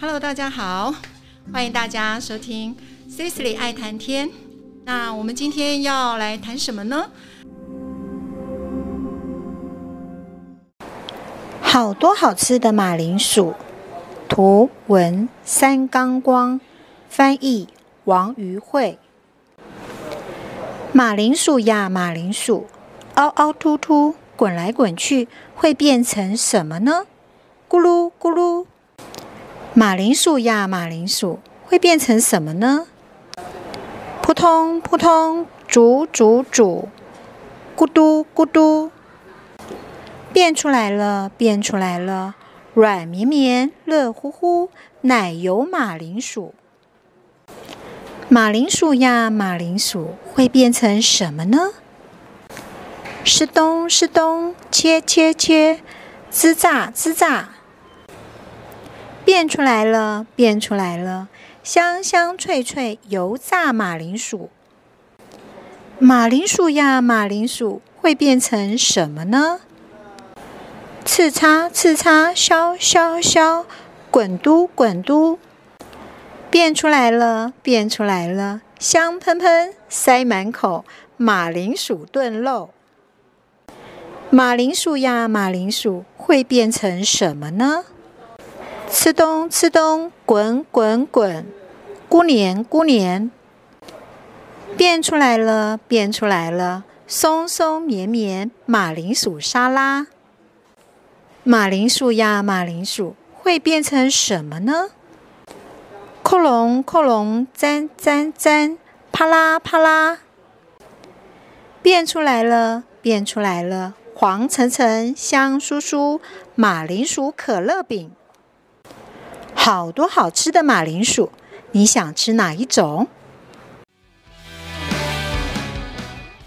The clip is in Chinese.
Hello，大家好，欢迎大家收听 Cecily 爱谈天。那我们今天要来谈什么呢？好多好吃的马铃薯。图文三刚光，翻译王于慧。马铃薯呀，马铃薯，凹凹凸凸，滚来滚去，会变成什么呢？咕噜咕噜。马铃薯呀，马铃薯，会变成什么呢？扑通扑通，煮煮煮，咕嘟咕嘟，变出来了，变出来了，软绵绵，热乎乎，奶油马铃薯。马铃薯呀，马铃薯，会变成什么呢？是咚是咚，切切切，滋炸滋炸，变出来了，变出来了，香香脆脆，油炸马铃薯。马铃薯呀，马铃薯，会变成什么呢？刺叉刺叉，削削削，滚嘟滚嘟。变出来了，变出来了，香喷喷，塞满口，马铃薯炖肉。马铃薯呀，马铃薯，会变成什么呢？吃东吃东，滚滚滚，咕黏咕黏。变出来了，变出来了，松松绵绵，马铃薯沙拉。马铃薯呀，马铃薯，会变成什么呢？克隆克隆，粘粘粘，啪啦啪啦，变出来了，变出来了，黄澄澄，香酥酥，马铃薯可乐饼。好多好吃的马铃薯，你想吃哪一种？